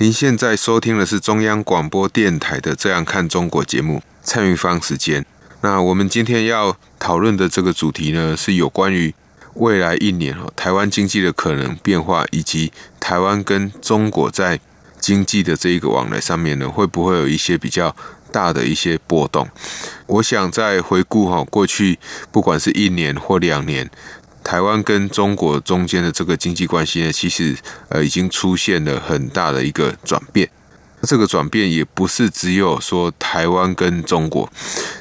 您现在收听的是中央广播电台的《这样看中国》节目，蔡明芳时间。那我们今天要讨论的这个主题呢，是有关于未来一年哦，台湾经济的可能变化，以及台湾跟中国在经济的这一个往来上面呢，会不会有一些比较大的一些波动？我想再回顾哈过去，不管是一年或两年。台湾跟中国中间的这个经济关系呢，其实呃已经出现了很大的一个转变。这个转变也不是只有说台湾跟中国，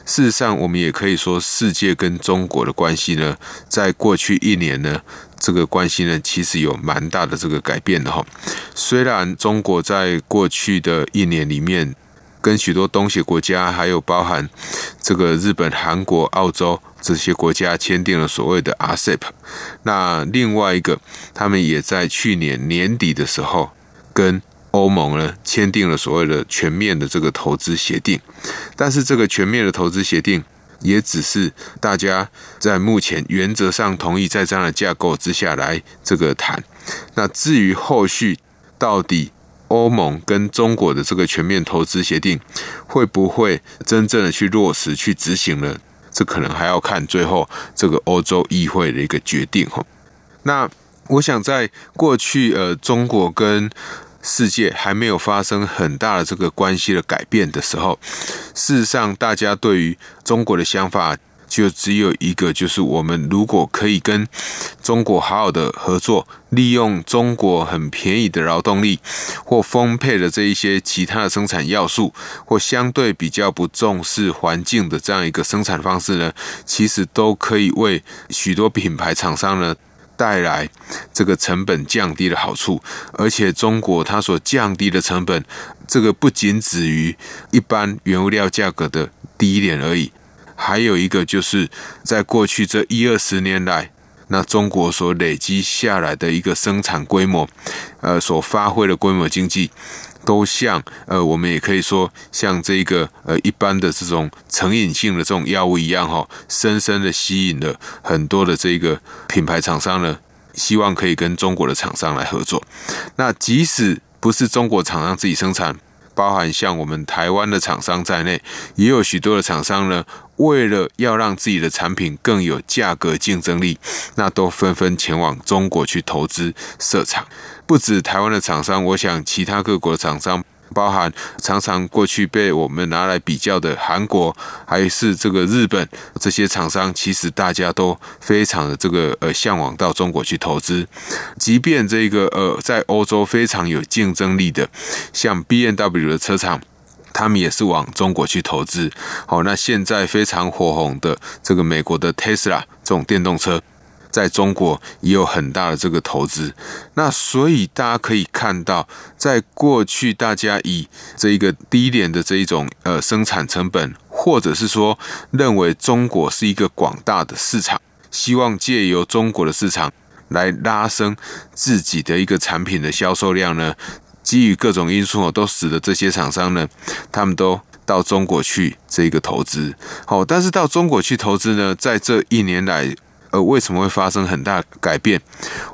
事实上我们也可以说世界跟中国的关系呢，在过去一年呢，这个关系呢其实有蛮大的这个改变的哈。虽然中国在过去的一年里面，跟许多东协国家，还有包含这个日本、韩国、澳洲这些国家签订了所谓的 RCEP。那另外一个，他们也在去年年底的时候，跟欧盟呢签订了所谓的全面的这个投资协定。但是这个全面的投资协定，也只是大家在目前原则上同意在这样的架构之下来这个谈。那至于后续到底，欧盟跟中国的这个全面投资协定会不会真正的去落实、去执行呢？这可能还要看最后这个欧洲议会的一个决定哈。那我想在过去呃，中国跟世界还没有发生很大的这个关系的改变的时候，事实上大家对于中国的想法。就只有一个，就是我们如果可以跟中国好好的合作，利用中国很便宜的劳动力或丰沛的这一些其他的生产要素，或相对比较不重视环境的这样一个生产方式呢，其实都可以为许多品牌厂商呢带来这个成本降低的好处。而且中国它所降低的成本，这个不仅止于一般原物料价格的低一点而已。还有一个就是，在过去这一二十年来，那中国所累积下来的一个生产规模，呃，所发挥的规模经济，都像呃，我们也可以说像这个呃一般的这种成瘾性的这种药物一样哈，深深的吸引了很多的这个品牌厂商呢，希望可以跟中国的厂商来合作。那即使不是中国厂商自己生产。包含像我们台湾的厂商在内，也有许多的厂商呢，为了要让自己的产品更有价格竞争力，那都纷纷前往中国去投资设厂。不止台湾的厂商，我想其他各国的厂商。包含常常过去被我们拿来比较的韩国，还是这个日本这些厂商，其实大家都非常的这个呃向往到中国去投资。即便这个呃在欧洲非常有竞争力的，像 BMW 的车厂，他们也是往中国去投资。好，那现在非常火红的这个美国的 Tesla 这种电动车。在中国也有很大的这个投资，那所以大家可以看到，在过去大家以这一个低廉的这一种呃生产成本，或者是说认为中国是一个广大的市场，希望借由中国的市场来拉升自己的一个产品的销售量呢，基于各种因素都使得这些厂商呢，他们都到中国去这个投资。好，但是到中国去投资呢，在这一年来。呃，为什么会发生很大改变？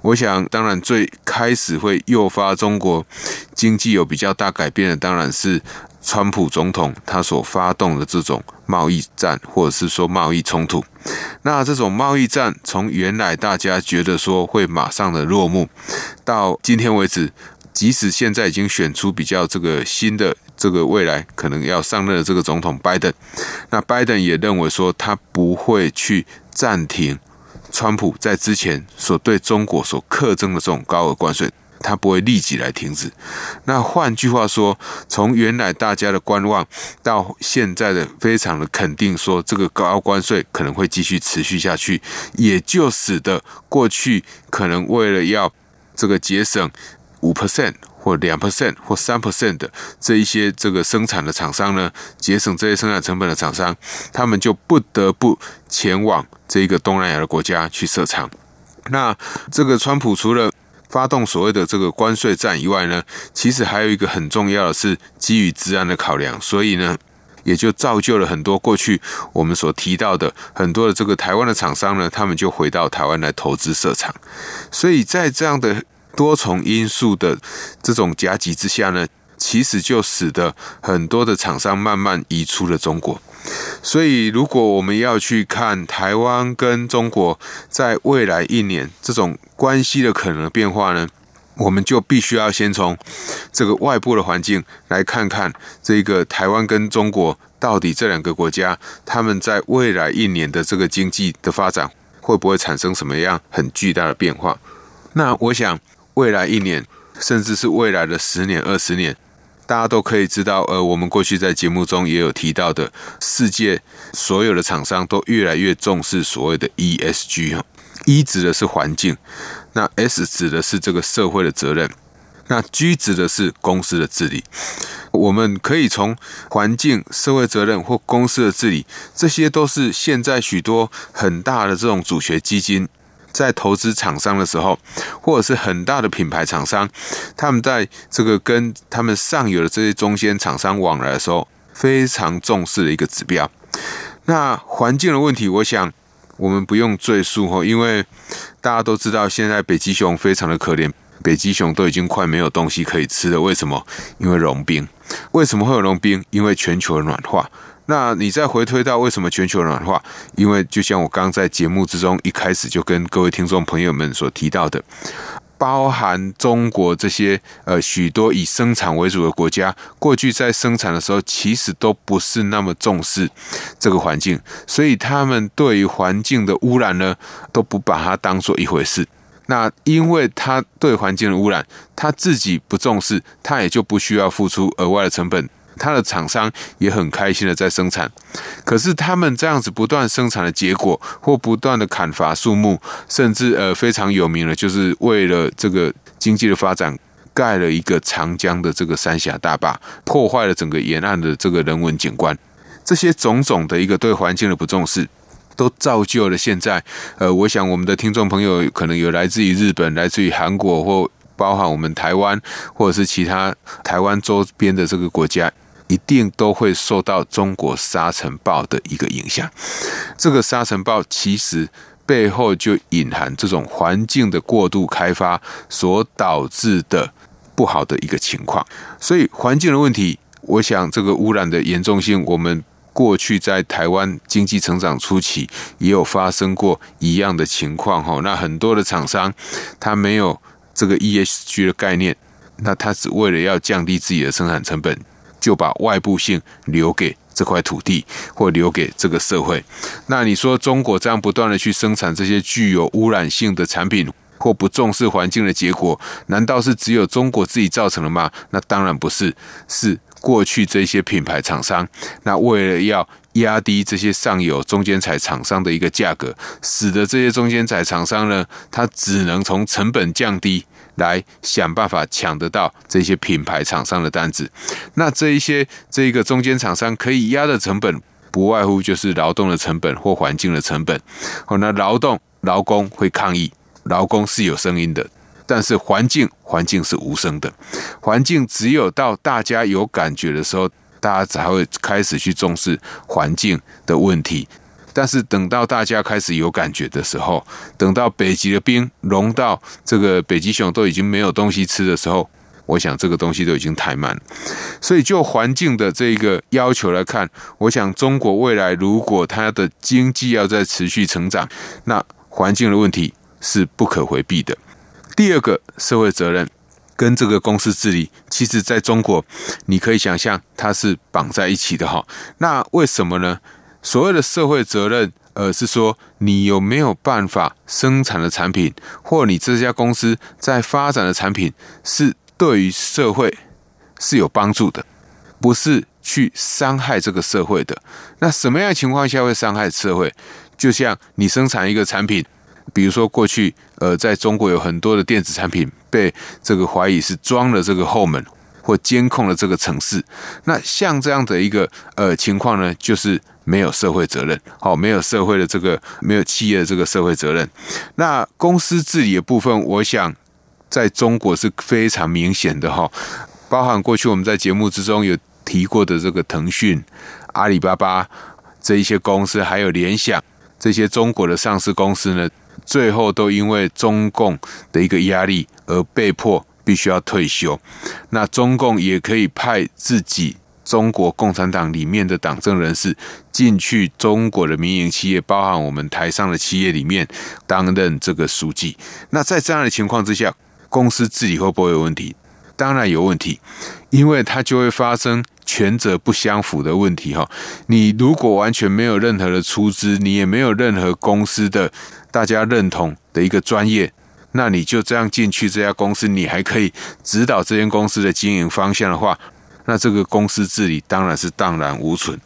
我想，当然最开始会诱发中国经济有比较大改变的，当然是川普总统他所发动的这种贸易战，或者是说贸易冲突。那这种贸易战，从原来大家觉得说会马上的落幕，到今天为止，即使现在已经选出比较这个新的这个未来可能要上任的这个总统拜登，那拜登也认为说他不会去暂停。川普在之前所对中国所课征的这种高额关税，他不会立即来停止。那换句话说，从原来大家的观望，到现在的非常的肯定，说这个高关税可能会继续持续下去，也就使得过去可能为了要这个节省五 percent 或两 percent 或三 percent 的这一些这个生产的厂商呢，节省这些生产成本的厂商，他们就不得不前往这个东南亚的国家去设厂。那这个川普除了发动所谓的这个关税战以外呢，其实还有一个很重要的是基于治安的考量，所以呢，也就造就了很多过去我们所提到的很多的这个台湾的厂商呢，他们就回到台湾来投资设厂。所以在这样的多重因素的这种夹击之下呢，其实就使得很多的厂商慢慢移出了中国。所以，如果我们要去看台湾跟中国在未来一年这种关系的可能变化呢，我们就必须要先从这个外部的环境来看看这个台湾跟中国到底这两个国家他们在未来一年的这个经济的发展会不会产生什么样很巨大的变化？那我想，未来一年，甚至是未来的十年、二十年。大家都可以知道，呃，我们过去在节目中也有提到的，世界所有的厂商都越来越重视所谓的 ESG 哈，E 指的是环境，那 S 指的是这个社会的责任，那 G 指的是公司的治理。我们可以从环境、社会责任或公司的治理，这些都是现在许多很大的这种主权基金。在投资厂商的时候，或者是很大的品牌厂商，他们在这个跟他们上游的这些中间厂商往来的时候，非常重视的一个指标。那环境的问题，我想我们不用赘述哈，因为大家都知道，现在北极熊非常的可怜，北极熊都已经快没有东西可以吃了。为什么？因为融冰。为什么会有融冰？因为全球的暖化。那你再回推到为什么全球暖化？因为就像我刚在节目之中一开始就跟各位听众朋友们所提到的，包含中国这些呃许多以生产为主的国家，过去在生产的时候其实都不是那么重视这个环境，所以他们对于环境的污染呢都不把它当做一回事。那因为他对环境的污染，他自己不重视，他也就不需要付出额外的成本。他的厂商也很开心的在生产，可是他们这样子不断生产的结果，或不断的砍伐树木，甚至呃非常有名的，就是为了这个经济的发展，盖了一个长江的这个三峡大坝，破坏了整个沿岸的这个人文景观。这些种种的一个对环境的不重视，都造就了现在呃，我想我们的听众朋友可能有来自于日本、来自于韩国，或包含我们台湾，或者是其他台湾周边的这个国家。一定都会受到中国沙尘暴的一个影响。这个沙尘暴其实背后就隐含这种环境的过度开发所导致的不好的一个情况。所以环境的问题，我想这个污染的严重性，我们过去在台湾经济成长初期也有发生过一样的情况。哈，那很多的厂商他没有这个 ESG 的概念，那他只为了要降低自己的生产成本。就把外部性留给这块土地，或留给这个社会。那你说中国这样不断的去生产这些具有污染性的产品，或不重视环境的结果，难道是只有中国自己造成的吗？那当然不是，是过去这些品牌厂商，那为了要压低这些上游中间材厂商的一个价格，使得这些中间材厂商呢，它只能从成本降低。来想办法抢得到这些品牌厂商的单子，那这一些这一个中间厂商可以压的成本，不外乎就是劳动的成本或环境的成本。好，那劳动劳工会抗议，劳工是有声音的，但是环境环境是无声的，环境只有到大家有感觉的时候，大家才会开始去重视环境的问题。但是等到大家开始有感觉的时候，等到北极的冰融到这个北极熊都已经没有东西吃的时候，我想这个东西都已经太慢了。所以就环境的这个要求来看，我想中国未来如果它的经济要在持续成长，那环境的问题是不可回避的。第二个社会责任跟这个公司治理，其实在中国你可以想象它是绑在一起的哈。那为什么呢？所谓的社会责任，呃，是说你有没有办法生产的产品，或你这家公司在发展的产品是对于社会是有帮助的，不是去伤害这个社会的。那什么样的情况下会伤害社会？就像你生产一个产品，比如说过去，呃，在中国有很多的电子产品被这个怀疑是装了这个后门或监控了这个城市。那像这样的一个呃情况呢，就是没有社会责任，好，没有社会的这个没有企业的这个社会责任。那公司治理的部分，我想在中国是非常明显的哈，包含过去我们在节目之中有提过的这个腾讯、阿里巴巴这一些公司，还有联想。这些中国的上市公司呢，最后都因为中共的一个压力而被迫必须要退休。那中共也可以派自己中国共产党里面的党政人士进去中国的民营企业，包含我们台商的企业里面担任这个书记。那在这样的情况之下，公司治理会不会有问题？当然有问题，因为它就会发生。权责不相符的问题哈，你如果完全没有任何的出资，你也没有任何公司的大家认同的一个专业，那你就这样进去这家公司，你还可以指导这间公司的经营方向的话，那这个公司治理当然是荡然无存。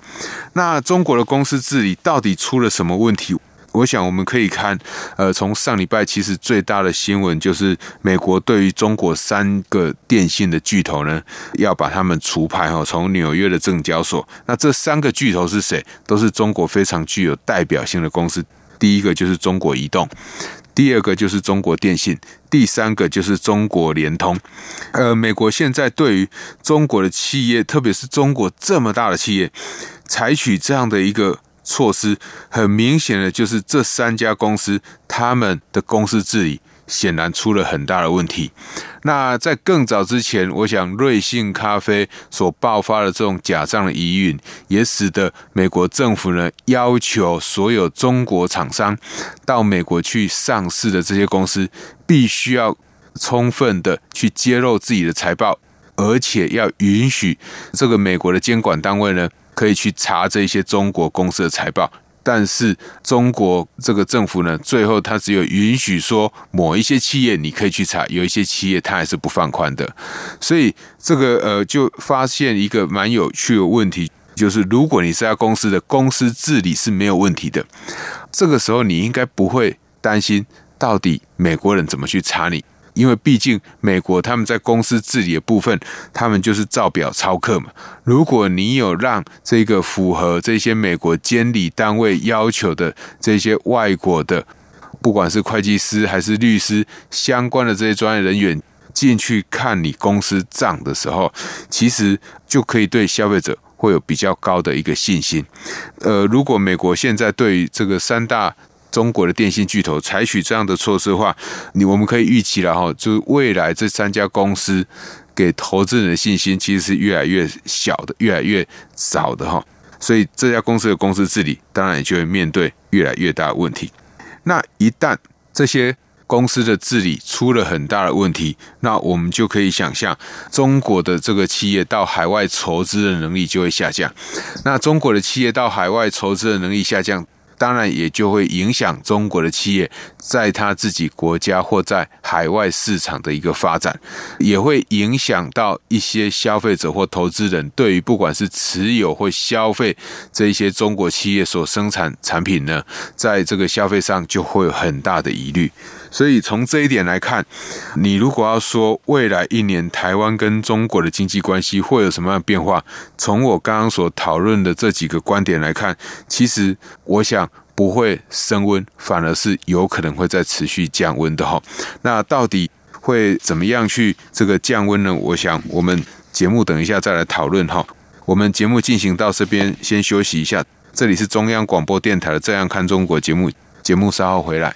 那中国的公司治理到底出了什么问题？我想我们可以看，呃，从上礼拜其实最大的新闻就是美国对于中国三个电信的巨头呢，要把他们除牌哈，从纽约的证交所。那这三个巨头是谁？都是中国非常具有代表性的公司。第一个就是中国移动，第二个就是中国电信，第三个就是中国联通。呃，美国现在对于中国的企业，特别是中国这么大的企业，采取这样的一个。措施很明显的就是这三家公司，他们的公司治理显然出了很大的问题。那在更早之前，我想瑞幸咖啡所爆发的这种假账的疑云，也使得美国政府呢要求所有中国厂商到美国去上市的这些公司，必须要充分的去揭露自己的财报，而且要允许这个美国的监管单位呢。可以去查这些中国公司的财报，但是中国这个政府呢，最后他只有允许说某一些企业你可以去查，有一些企业他还是不放宽的。所以这个呃，就发现一个蛮有趣的问题，就是如果你这家公司的公司治理是没有问题的，这个时候你应该不会担心到底美国人怎么去查你。因为毕竟美国他们在公司治理的部分，他们就是照表操课嘛。如果你有让这个符合这些美国监理单位要求的这些外国的，不管是会计师还是律师相关的这些专业人员进去看你公司账的时候，其实就可以对消费者会有比较高的一个信心。呃，如果美国现在对于这个三大中国的电信巨头采取这样的措施的话，你我们可以预期了哈，就未来这三家公司给投资人的信心其实是越来越小的，越来越少的哈。所以这家公司的公司治理当然也就会面对越来越大的问题。那一旦这些公司的治理出了很大的问题，那我们就可以想象，中国的这个企业到海外筹资的能力就会下降。那中国的企业到海外筹资的能力下降。当然也就会影响中国的企业在他自己国家或在海外市场的一个发展，也会影响到一些消费者或投资人对于不管是持有或消费这一些中国企业所生产产品呢，在这个消费上就会有很大的疑虑。所以从这一点来看，你如果要说未来一年台湾跟中国的经济关系会有什么样的变化，从我刚刚所讨论的这几个观点来看，其实我想不会升温，反而是有可能会再持续降温的哈。那到底会怎么样去这个降温呢？我想我们节目等一下再来讨论哈。我们节目进行到这边先休息一下，这里是中央广播电台的《这样看中国》节目，节目稍后回来。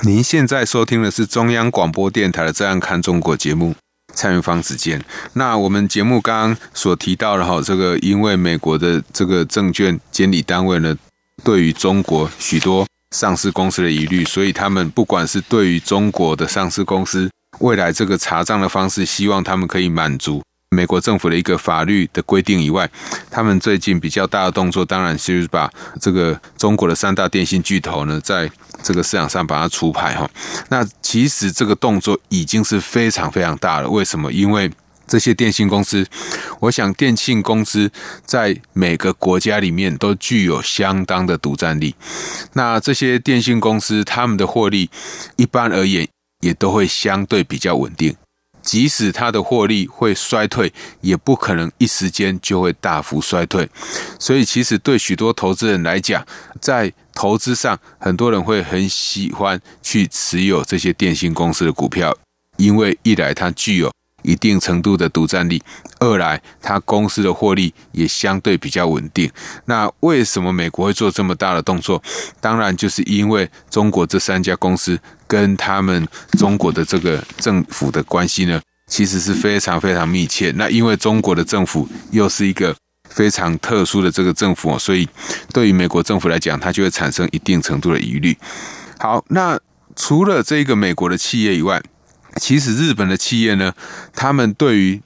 您现在收听的是中央广播电台的《这样看中国》节目，蔡明芳时间。那我们节目刚刚所提到的哈，这个因为美国的这个证券监理单位呢，对于中国许多上市公司的疑虑，所以他们不管是对于中国的上市公司未来这个查账的方式，希望他们可以满足。美国政府的一个法律的规定以外，他们最近比较大的动作，当然是把这个中国的三大电信巨头呢，在这个市场上把它除牌哈。那其实这个动作已经是非常非常大了。为什么？因为这些电信公司，我想电信公司在每个国家里面都具有相当的独占力。那这些电信公司他们的获利，一般而言也都会相对比较稳定。即使它的获利会衰退，也不可能一时间就会大幅衰退。所以，其实对许多投资人来讲，在投资上，很多人会很喜欢去持有这些电信公司的股票，因为一来它具有一定程度的独占力，二来它公司的获利也相对比较稳定。那为什么美国会做这么大的动作？当然就是因为中国这三家公司。跟他们中国的这个政府的关系呢，其实是非常非常密切。那因为中国的政府又是一个非常特殊的这个政府，所以对于美国政府来讲，它就会产生一定程度的疑虑。好，那除了这个美国的企业以外，其实日本的企业呢，他们对于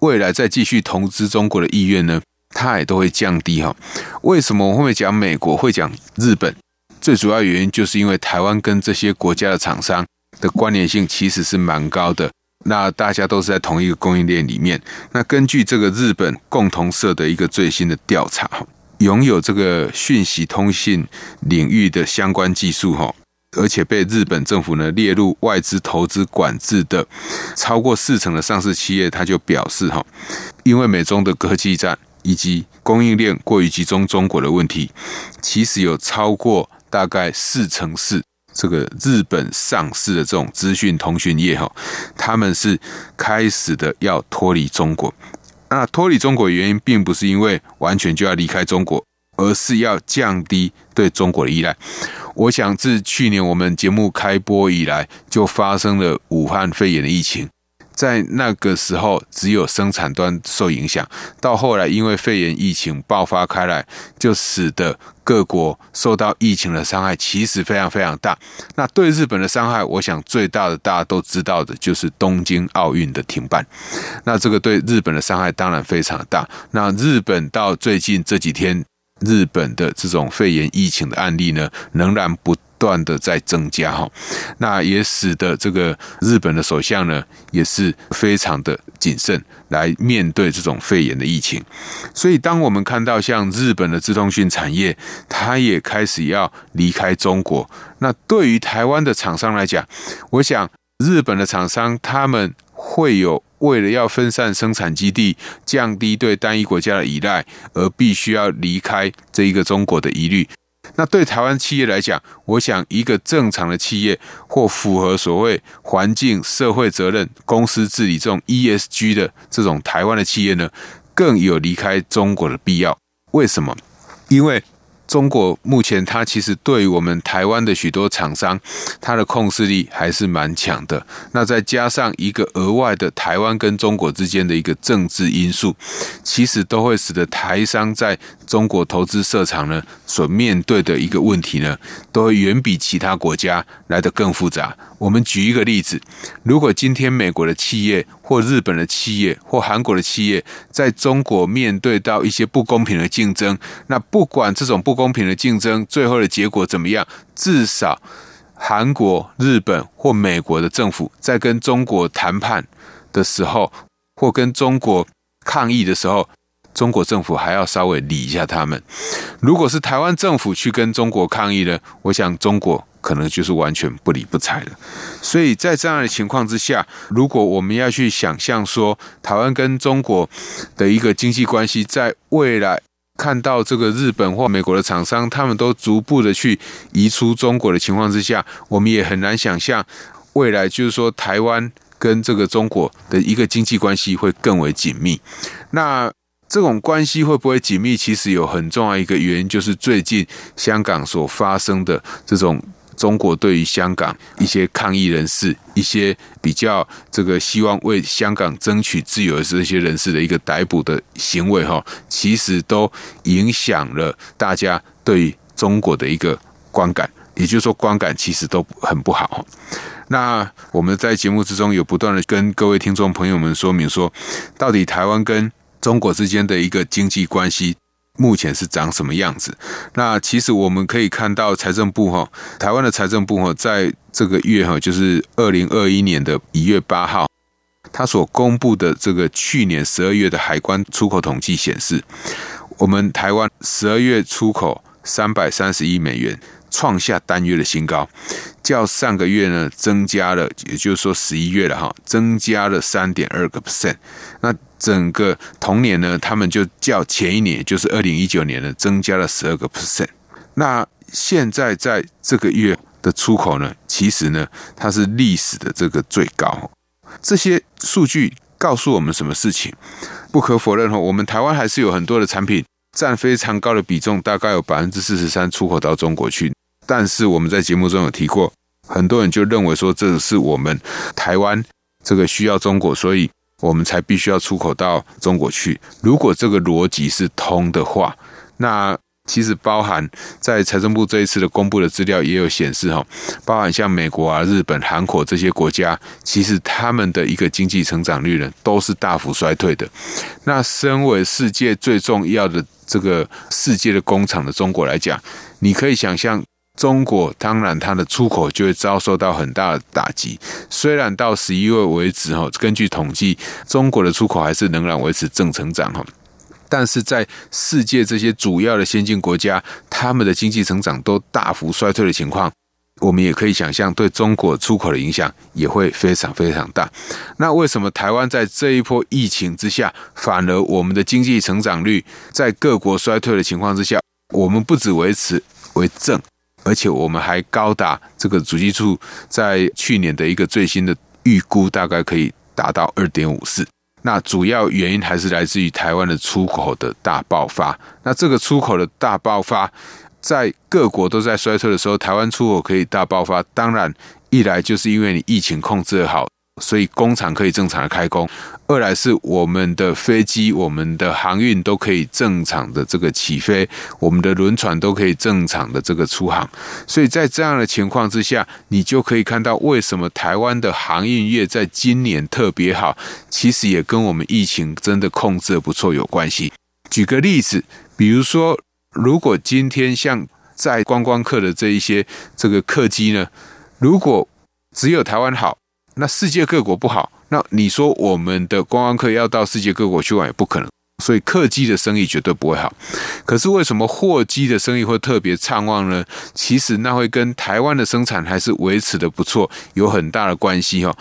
未来再继续投资中国的意愿呢，它也都会降低哈。为什么我会讲美国，会讲日本？最主要原因就是因为台湾跟这些国家的厂商的关联性其实是蛮高的，那大家都是在同一个供应链里面。那根据这个日本共同社的一个最新的调查，拥有这个讯息通信领域的相关技术哈，而且被日本政府呢列入外资投资管制的超过四成的上市企业，他就表示哈，因为美中的科技战以及供应链过于集中中国的问题，其实有超过。大概四成四，这个日本上市的这种资讯通讯业哈，他们是开始的要脱离中国。那脱离中国的原因，并不是因为完全就要离开中国，而是要降低对中国的依赖。我想自去年我们节目开播以来，就发生了武汉肺炎的疫情。在那个时候，只有生产端受影响。到后来，因为肺炎疫情爆发开来，就使得各国受到疫情的伤害，其实非常非常大。那对日本的伤害，我想最大的大家都知道的，就是东京奥运的停办。那这个对日本的伤害当然非常大。那日本到最近这几天，日本的这种肺炎疫情的案例呢，仍然不断的在增加哈，那也使得这个日本的首相呢，也是非常的谨慎来面对这种肺炎的疫情。所以，当我们看到像日本的资通讯产业，它也开始要离开中国，那对于台湾的厂商来讲，我想日本的厂商他们会有为了要分散生产基地，降低对单一国家的依赖，而必须要离开这一个中国的疑虑。那对台湾企业来讲，我想一个正常的企业或符合所谓环境、社会责任、公司治理这种 ESG 的这种台湾的企业呢，更有离开中国的必要。为什么？因为中国目前，它其实对于我们台湾的许多厂商，它的控制力还是蛮强的。那再加上一个额外的台湾跟中国之间的一个政治因素，其实都会使得台商在中国投资设厂呢，所面对的一个问题呢，都会远比其他国家来得更复杂。我们举一个例子，如果今天美国的企业或日本的企业或韩国的企业在中国面对到一些不公平的竞争，那不管这种不公平的竞争最后的结果怎么样，至少韩国、日本或美国的政府在跟中国谈判的时候，或跟中国抗议的时候，中国政府还要稍微理一下他们。如果是台湾政府去跟中国抗议呢，我想中国。可能就是完全不理不睬了，所以在这样的情况之下，如果我们要去想象说台湾跟中国的一个经济关系，在未来看到这个日本或美国的厂商，他们都逐步的去移出中国的情况之下，我们也很难想象未来就是说台湾跟这个中国的一个经济关系会更为紧密。那这种关系会不会紧密？其实有很重要一个原因，就是最近香港所发生的这种中国对于香港一些抗议人士、一些比较这个希望为香港争取自由的这些人士的一个逮捕的行为，哈，其实都影响了大家对中国的一个观感。也就是说，观感其实都很不好。那我们在节目之中有不断的跟各位听众朋友们说明说，到底台湾跟中国之间的一个经济关系目前是长什么样子？那其实我们可以看到，财政部哈，台湾的财政部哈，在这个月哈，就是二零二一年的一月八号，他所公布的这个去年十二月的海关出口统计显示，我们台湾十二月出口三百三十亿美元。创下单月的新高，较上个月呢增加了，也就是说十一月了哈，增加了三点二个 percent。那整个同年呢，他们就较前一年，就是二零一九年呢，增加了十二个 percent。那现在在这个月的出口呢，其实呢，它是历史的这个最高。这些数据告诉我们什么事情？不可否认哈，我们台湾还是有很多的产品占非常高的比重，大概有百分之四十三出口到中国去。但是我们在节目中有提过，很多人就认为说，这是我们台湾这个需要中国，所以我们才必须要出口到中国去。如果这个逻辑是通的话，那其实包含在财政部这一次的公布的资料也有显示哈，包含像美国啊、日本、韩国这些国家，其实他们的一个经济成长率呢都是大幅衰退的。那身为世界最重要的这个世界的工厂的中国来讲，你可以想象。中国当然，它的出口就会遭受到很大的打击。虽然到十一月为止，哈，根据统计，中国的出口还是仍然维持正成长，哈。但是在世界这些主要的先进国家，他们的经济成长都大幅衰退的情况，我们也可以想象，对中国出口的影响也会非常非常大。那为什么台湾在这一波疫情之下，反而我们的经济成长率在各国衰退的情况之下，我们不止维持为正？而且我们还高达这个主机处在去年的一个最新的预估，大概可以达到二点五四。那主要原因还是来自于台湾的出口的大爆发。那这个出口的大爆发，在各国都在衰退的时候，台湾出口可以大爆发。当然，一来就是因为你疫情控制得好。所以工厂可以正常的开工，二来是我们的飞机、我们的航运都可以正常的这个起飞，我们的轮船都可以正常的这个出航。所以在这样的情况之下，你就可以看到为什么台湾的航运业在今年特别好，其实也跟我们疫情真的控制的不错有关系。举个例子，比如说，如果今天像在观光客的这一些这个客机呢，如果只有台湾好。那世界各国不好，那你说我们的观光客要到世界各国去玩也不可能，所以客机的生意绝对不会好。可是为什么货机的生意会特别畅旺呢？其实那会跟台湾的生产还是维持的不错有很大的关系哈。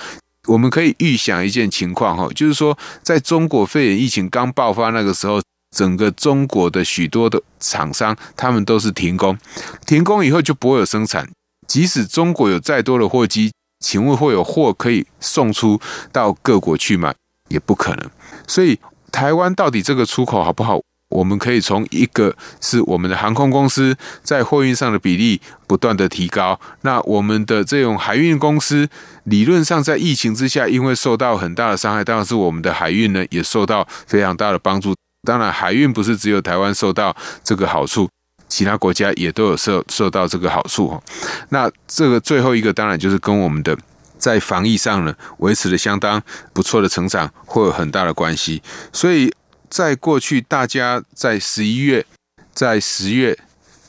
我们可以预想一件情况哈，就是说在中国肺炎疫情刚爆发那个时候，整个中国的许多的厂商他们都是停工，停工以后就不会有生产，即使中国有再多的货机。请问会有货可以送出到各国去吗？也不可能。所以台湾到底这个出口好不好？我们可以从一个是我们的航空公司在货运上的比例不断的提高。那我们的这种海运公司理论上在疫情之下，因为受到很大的伤害，当然是我们的海运呢也受到非常大的帮助。当然，海运不是只有台湾受到这个好处。其他国家也都有受受到这个好处哈，那这个最后一个当然就是跟我们的在防疫上呢维持了相当不错的成长会有很大的关系。所以在过去，大家在十一月、在十月、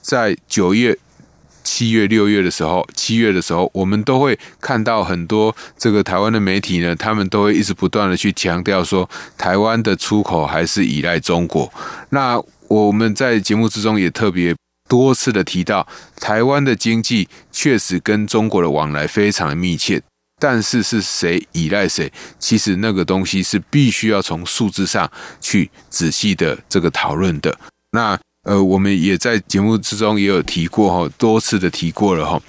在九月、七月、六月的时候，七月的时候，我们都会看到很多这个台湾的媒体呢，他们都会一直不断的去强调说，台湾的出口还是依赖中国。那我们在节目之中也特别多次的提到，台湾的经济确实跟中国的往来非常的密切，但是是谁依赖谁？其实那个东西是必须要从数字上去仔细的这个讨论的。那呃，我们也在节目之中也有提过哈，多次的提过了哈。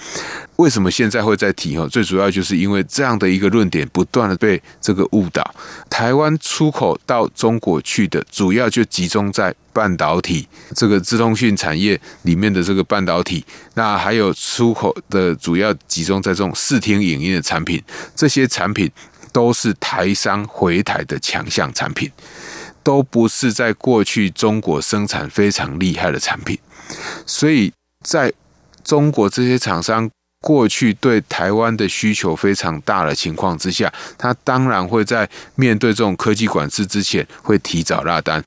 为什么现在会再提哈？最主要就是因为这样的一个论点不断的被这个误导。台湾出口到中国去的主要就集中在半导体这个自通讯产业里面的这个半导体，那还有出口的主要集中在这种视听影音的产品，这些产品都是台商回台的强项产品，都不是在过去中国生产非常厉害的产品，所以在中国这些厂商。过去对台湾的需求非常大的情况之下，他当然会在面对这种科技管制之前，会提早落单。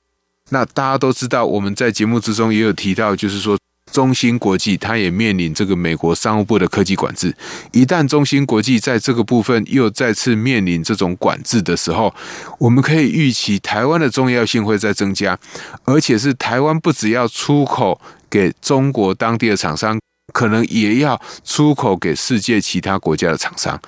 那大家都知道，我们在节目之中也有提到，就是说中芯国际它也面临这个美国商务部的科技管制。一旦中芯国际在这个部分又再次面临这种管制的时候，我们可以预期台湾的重要性会再增加，而且是台湾不只要出口给中国当地的厂商。可能也要出口给世界其他国家的厂商，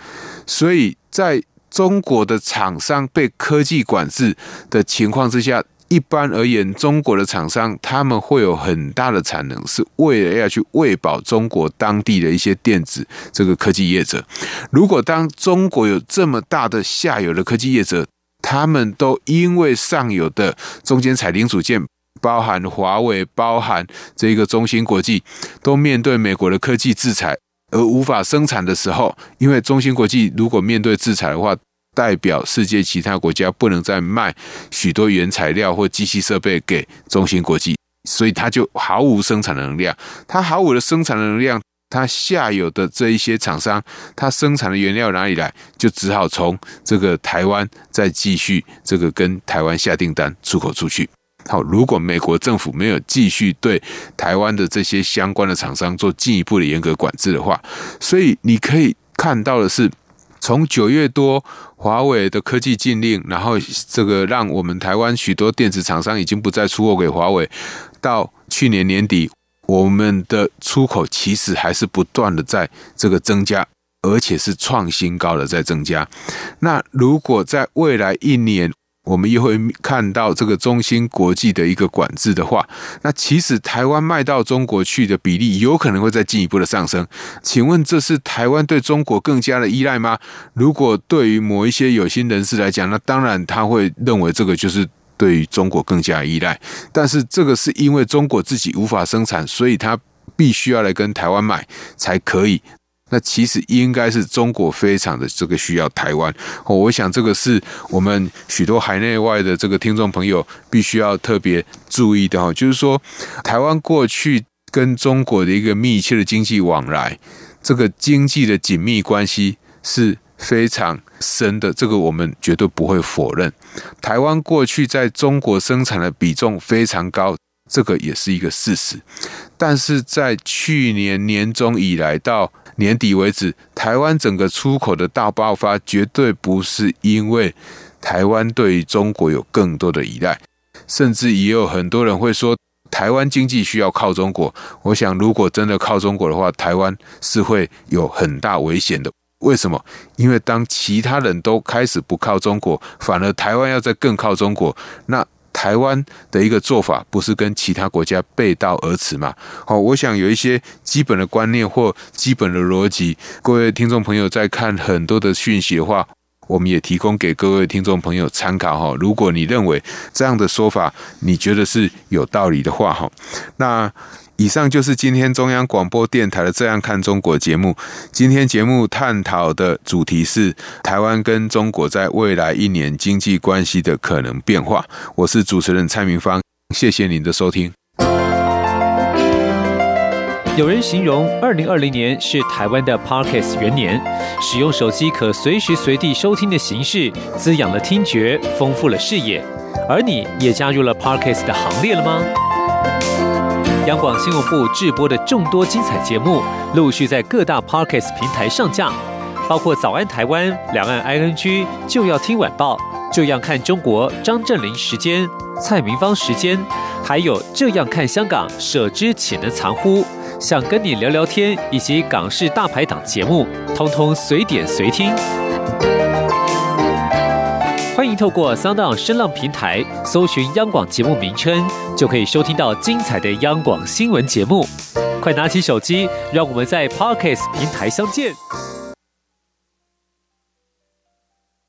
所以在中国的厂商被科技管制的情况之下，一般而言，中国的厂商他们会有很大的产能，是为了要去喂饱中国当地的一些电子这个科技业者。如果当中国有这么大的下游的科技业者，他们都因为上游的中间采零组件。包含华为，包含这个中芯国际，都面对美国的科技制裁而无法生产的时候，因为中芯国际如果面对制裁的话，代表世界其他国家不能再卖许多原材料或机器设备给中芯国际，所以它就毫无生产能量。它毫无的生产能量，它下游的这一些厂商，它生产的原料哪里来？就只好从这个台湾再继续这个跟台湾下订单出口出去。好，如果美国政府没有继续对台湾的这些相关的厂商做进一步的严格管制的话，所以你可以看到的是，从九月多华为的科技禁令，然后这个让我们台湾许多电子厂商已经不再出货给华为，到去年年底，我们的出口其实还是不断的在这个增加，而且是创新高的在增加。那如果在未来一年，我们又会看到这个中芯国际的一个管制的话，那其实台湾卖到中国去的比例有可能会再进一步的上升。请问这是台湾对中国更加的依赖吗？如果对于某一些有心人士来讲，那当然他会认为这个就是对于中国更加依赖。但是这个是因为中国自己无法生产，所以他必须要来跟台湾买才可以。那其实应该是中国非常的这个需要台湾，我想这个是我们许多海内外的这个听众朋友必须要特别注意的哈，就是说台湾过去跟中国的一个密切的经济往来，这个经济的紧密关系是非常深的，这个我们绝对不会否认。台湾过去在中国生产的比重非常高，这个也是一个事实。但是在去年年中以来到年底为止，台湾整个出口的大爆发，绝对不是因为台湾对于中国有更多的依赖，甚至也有很多人会说，台湾经济需要靠中国。我想，如果真的靠中国的话，台湾是会有很大危险的。为什么？因为当其他人都开始不靠中国，反而台湾要再更靠中国，那。台湾的一个做法不是跟其他国家背道而驰嘛？好，我想有一些基本的观念或基本的逻辑，各位听众朋友在看很多的讯息的话，我们也提供给各位听众朋友参考哈。如果你认为这样的说法你觉得是有道理的话哈，那。以上就是今天中央广播电台的《这样看中国》节目。今天节目探讨的主题是台湾跟中国在未来一年经济关系的可能变化。我是主持人蔡明芳，谢谢您的收听。有人形容二零二零年是台湾的 Parkes 元年，使用手机可随时随地收听的形式，滋养了听觉，丰富了视野。而你也加入了 Parkes 的行列了吗？央广新闻部制播的众多精彩节目，陆续在各大 Podcast 平台上架，包括《早安台湾》、两岸 ING 就要听晚报、这样看中国、张振霖时间、蔡明芳时间，还有这样看香港、舍之岂能藏乎？想跟你聊聊天，以及港式大排档节目，通通随点随听。透过 Sound 声浪平台搜寻央广节目名称，就可以收听到精彩的央广新闻节目。快拿起手机，让我们在 Podcast 平台相见。